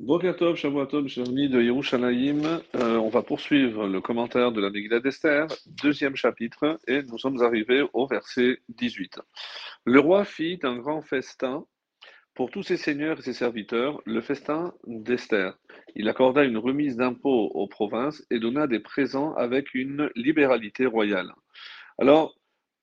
Boker Tov, Shavua Tov, chers amis de Yerushalayim. Euh, on va poursuivre le commentaire de la Megillah d'Esther, deuxième chapitre, et nous sommes arrivés au verset 18. Le roi fit un grand festin pour tous ses seigneurs et ses serviteurs, le festin d'Esther. Il accorda une remise d'impôts aux provinces et donna des présents avec une libéralité royale. Alors,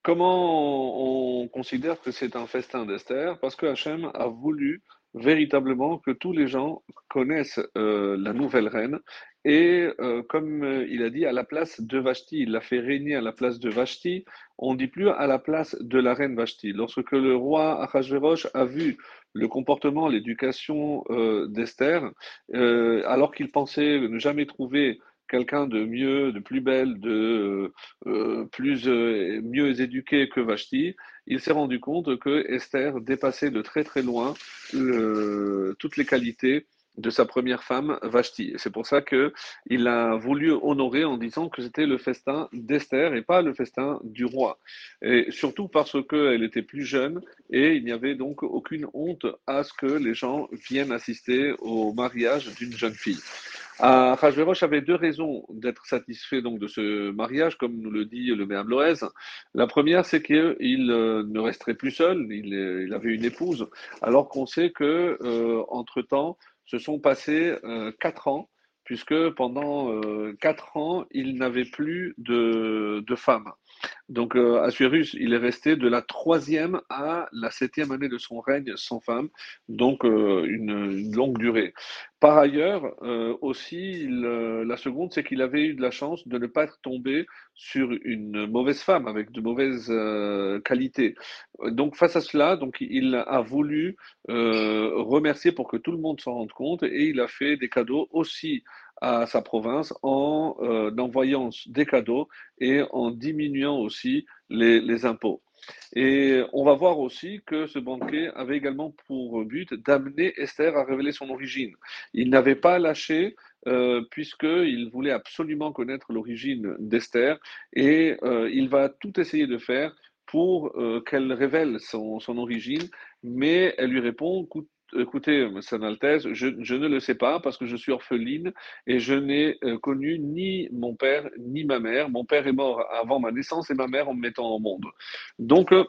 comment on considère que c'est un festin d'Esther? Parce que Hachem a voulu véritablement que tous les gens connaissent euh, la nouvelle reine. Et euh, comme euh, il a dit, à la place de Vashti, il l'a fait régner à la place de Vashti, on ne dit plus à la place de la reine Vashti. Lorsque le roi Achashverosh a vu le comportement, l'éducation d'Esther, alors qu'il pensait ne jamais trouver quelqu'un de mieux, de plus belle, de euh, plus euh, mieux éduqué que Vashti, il s'est rendu compte que Esther dépassait de très très loin toutes les qualités de sa première femme, Vashti. C'est pour ça qu'il a voulu honorer en disant que c'était le festin d'Esther et pas le festin du roi. Et surtout parce qu'elle était plus jeune et il n'y avait donc aucune honte à ce que les gens viennent assister au mariage d'une jeune fille. Achashverosh avait deux raisons d'être satisfait donc de ce mariage, comme nous le dit le Méam La première, c'est qu'il euh, ne resterait plus seul, il, avait une épouse, alors qu'on sait que euh, entre temps, se sont passés euh, quatre ans, puisque pendant euh, quatre ans, il n'avait plus de, de femmes. Donc, euh, il est resté de la troisième à la septième année de son règne sans femme, donc euh, une, longue durée. Par ailleurs, euh, aussi, la seconde, c'est qu'il avait eu de la chance de ne pas tombé sur une mauvaise femme avec de mauvaises qualités. Donc, face à cela, donc, il a voulu remercier pour que tout le monde s'en rende compte et il a fait des cadeaux aussi à sa province en envoyant des cadeaux et en diminuant aussi les, impôts. Et on va voir aussi que ce banquet avait également pour but d'amener Esther à révéler son origine. Il n'avait pas lâché euh, puisqu'il voulait absolument connaître l'origine d'Esther et euh, il va tout essayer de faire pour euh, qu'elle révèle son, origine, mais elle lui répond, écoutez, Sainte Altesse, je, ne le sais pas parce que je suis orpheline et je n'ai euh, connu ni mon père ni ma mère. Mon père est mort avant ma naissance et ma mère en me mettant au monde. Donc, euh,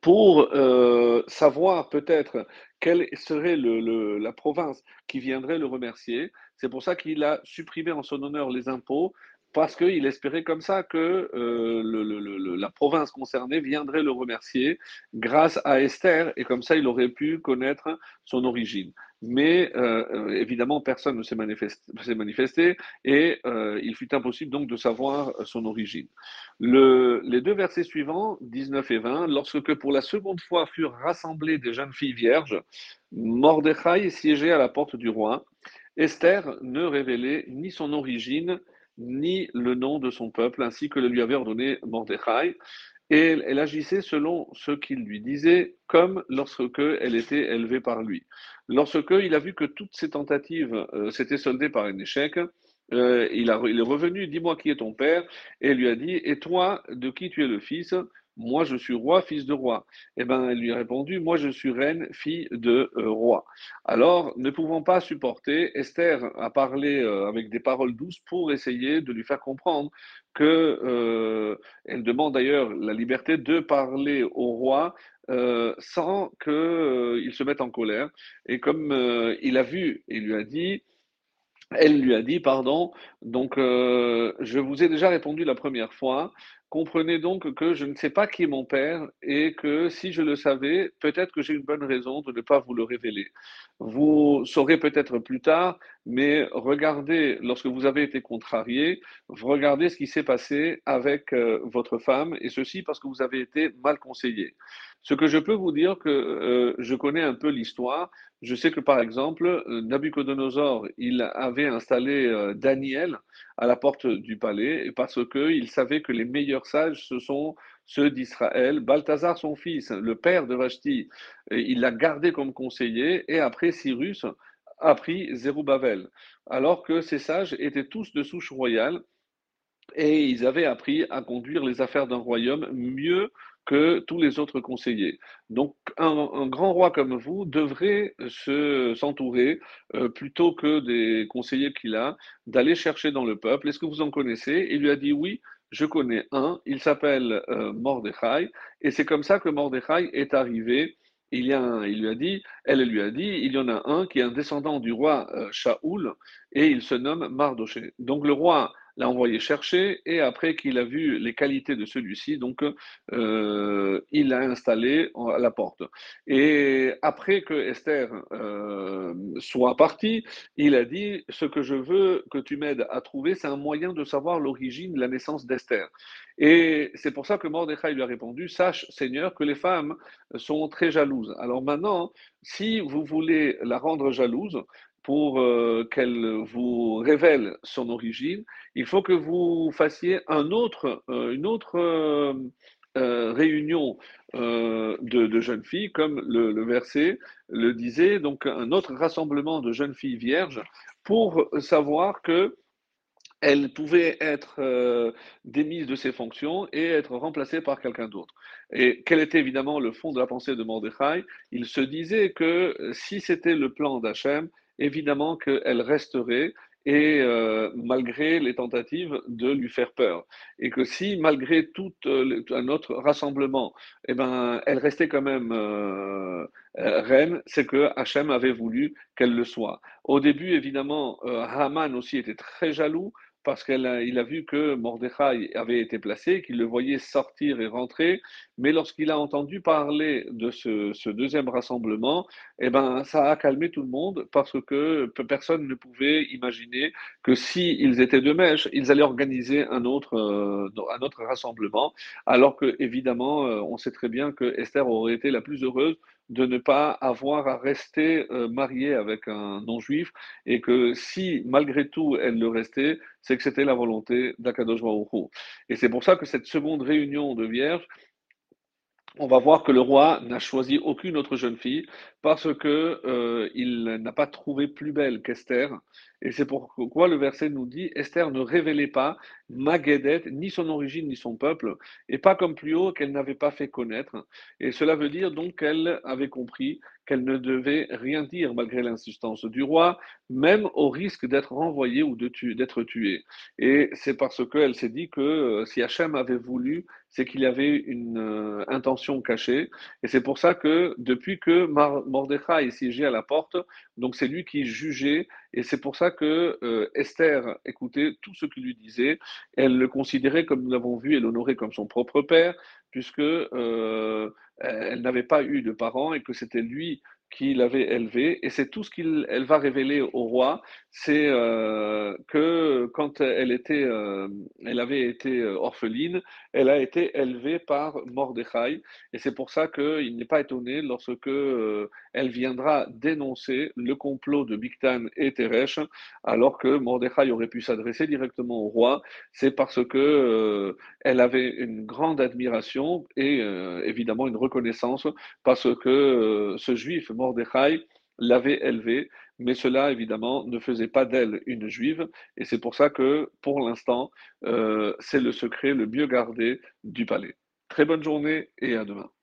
pour euh, savoir peut-être quelle serait la province qui viendrait le remercier, c'est pour ça qu'il a supprimé en son honneur les impôts parce qu'il espérait comme ça que euh, la province concernée viendrait le remercier grâce à Esther, et comme ça il aurait pu connaître son origine. Mais euh, évidemment, personne ne s'est manifesté, et euh, il fut impossible donc de savoir son origine. les deux versets suivants, 19 et 20, lorsque pour la seconde fois furent rassemblées des jeunes filles vierges, Mordechai siégeait à la porte du roi. Esther ne révélait ni son origine, ni le nom de son peuple, ainsi que le lui avait ordonné Mordechai. Et elle, agissait selon ce qu'il lui disait, comme lorsque elle était élevée par lui. Lorsque il a vu que toutes ses tentatives euh, s'étaient soldées par un échec, euh, il, il, est revenu, dis-moi qui est ton père, et lui a dit, et toi, de qui tu es le fils? Moi je suis roi, fils de roi. Eh bien, elle lui a répondu, moi je suis reine, fille de euh, roi. Alors, ne pouvant pas supporter, Esther a parlé euh, avec des paroles douces pour essayer de lui faire comprendre que euh, demande d'ailleurs la liberté de parler au roi sans qu'il se mette en colère. Et comme il a vu, il lui a dit, elle lui a dit, pardon, donc je vous ai déjà répondu la première fois, Comprenez donc que je ne sais pas qui est mon père et que si je le savais, peut-être que j'ai une bonne raison de ne pas vous le révéler. Vous saurez peut-être plus tard, mais regardez, lorsque vous avez été contrarié, regardez ce qui s'est passé avec euh, votre femme, et ceci parce que vous avez été mal conseillé. Ce que je peux vous dire que euh, je connais un peu l'histoire, je sais que par exemple, Nabucodonosor, il avait installé Daniel à la porte du palais parce qu'il savait que les meilleurs sages, ce sont ceux d'Israël. Balthazar, son fils, le père de Vashti, il l'a gardé comme conseiller et après Cyrus a pris Zerubbabel, alors que ces sages étaient tous de souche royale et ils avaient appris à conduire les affaires d'un royaume mieux que tous les autres conseillers. Donc, un, grand roi comme vous devrait se, s'entourer, euh, plutôt que des conseillers qu'il a, d'aller chercher dans le peuple. Est-ce que vous en connaissez? Il lui a dit oui. Je connais un, il s'appelle euh, Mordechai, et c'est comme ça que Mordechai est arrivé il, y a il lui a dit, elle lui a dit, il y en a un qui est un descendant du roi euh, Shaoul et il se nomme Mardoché. Donc le roi l'a envoyé chercher et après qu'il a vu les qualités de celui-ci, donc euh, il l'a installé à la porte. Et après que Esther euh, soit partie, il a dit ce que je veux que tu m'aides à trouver, c'est un moyen de savoir l'origine, la naissance d'Esther. Et c'est pour ça que Mordechai lui a répondu Sache, Seigneur, que les femmes sont très jalouses. Alors maintenant, si vous voulez la rendre jalouse, pour euh, qu'elle vous révèle son origine, il faut que vous fassiez un autre, euh, une autre euh, réunion de, jeunes filles, comme le, verset le disait, donc un autre rassemblement de jeunes filles vierges, pour savoir que elle pouvait être démise de ses fonctions et être remplacée par quelqu'un d'autre. Et quel était évidemment le fond de la pensée de Mordechai? Il se disait que si c'était le plan d'Hachem, évidemment qu'elle resterait et euh, malgré les tentatives de lui faire peur. Et que si, malgré tout euh, un autre rassemblement, eh ben, elle restait quand même euh, reine, c'est que Hachem avait voulu qu'elle le soit. Au début, évidemment, Haman aussi était très jaloux parce qu'il a, vu que Mordechai avait été placé, qu'il le voyait sortir et rentrer, mais lorsqu'il a entendu parler de ce, deuxième rassemblement, eh ben, ça a calmé tout le monde parce que personne ne pouvait imaginer que s'ils ils étaient de mèche, ils allaient organiser un autre, euh, rassemblement, alors que évidemment, euh, on sait très bien que Esther aurait été la plus heureuse de ne pas avoir à rester euh, mariée avec un non-juif et que si malgré tout elle le restait, c'est que c'était la volonté d'Akadosh Et c'est pour ça que cette seconde réunion de vierges, on va voir que le roi n'a choisi aucune autre jeune fille parce que euh, il n'a pas trouvé plus belle qu'Esther. Et c'est pourquoi le verset nous dit Esther ne révélait pas Magédet, ni son origine ni son peuple, et pas comme plus haut qu'elle n'avait pas fait connaître. Et cela veut dire donc qu'elle avait compris qu'elle ne devait rien dire malgré l'insistance du roi, même au risque d'être renvoyée ou d'être tuée. Et c'est parce qu'elle s'est dit que euh, si Hachem avait voulu, c'est qu'il y avait une euh, intention cachée. Et c'est pour ça que depuis que Mordechai est siégé à la porte, donc c'est lui qui jugeait, et c'est pour ça que euh, Esther écoutait tout ce qu'il lui disait. Elle le considérait, comme nous l'avons vu, et l'honorait comme son propre père, puisque elle n'avait pas eu de parents et que c'était lui qui l'avait élevée. Et c'est tout ce qu'elle va révéler au roi, c'est euh, que quand elle, était, euh, elle avait été euh, orpheline, elle a été élevée par Mordechai. Et c'est pour ça qu'il n'est pas étonné lorsque elle viendra dénoncer le complot de Bigtan et Teresh, alors que Mordechai aurait pu s'adresser directement au roi. C'est parce que elle avait une grande admiration et évidemment une reconnaissance parce que ce juif Mordechai l'avait élevée, mais cela évidemment ne faisait pas d'elle une juive, et c'est pour ça que pour l'instant, euh, c'est le secret le mieux gardé du palais. Très bonne journée et à demain.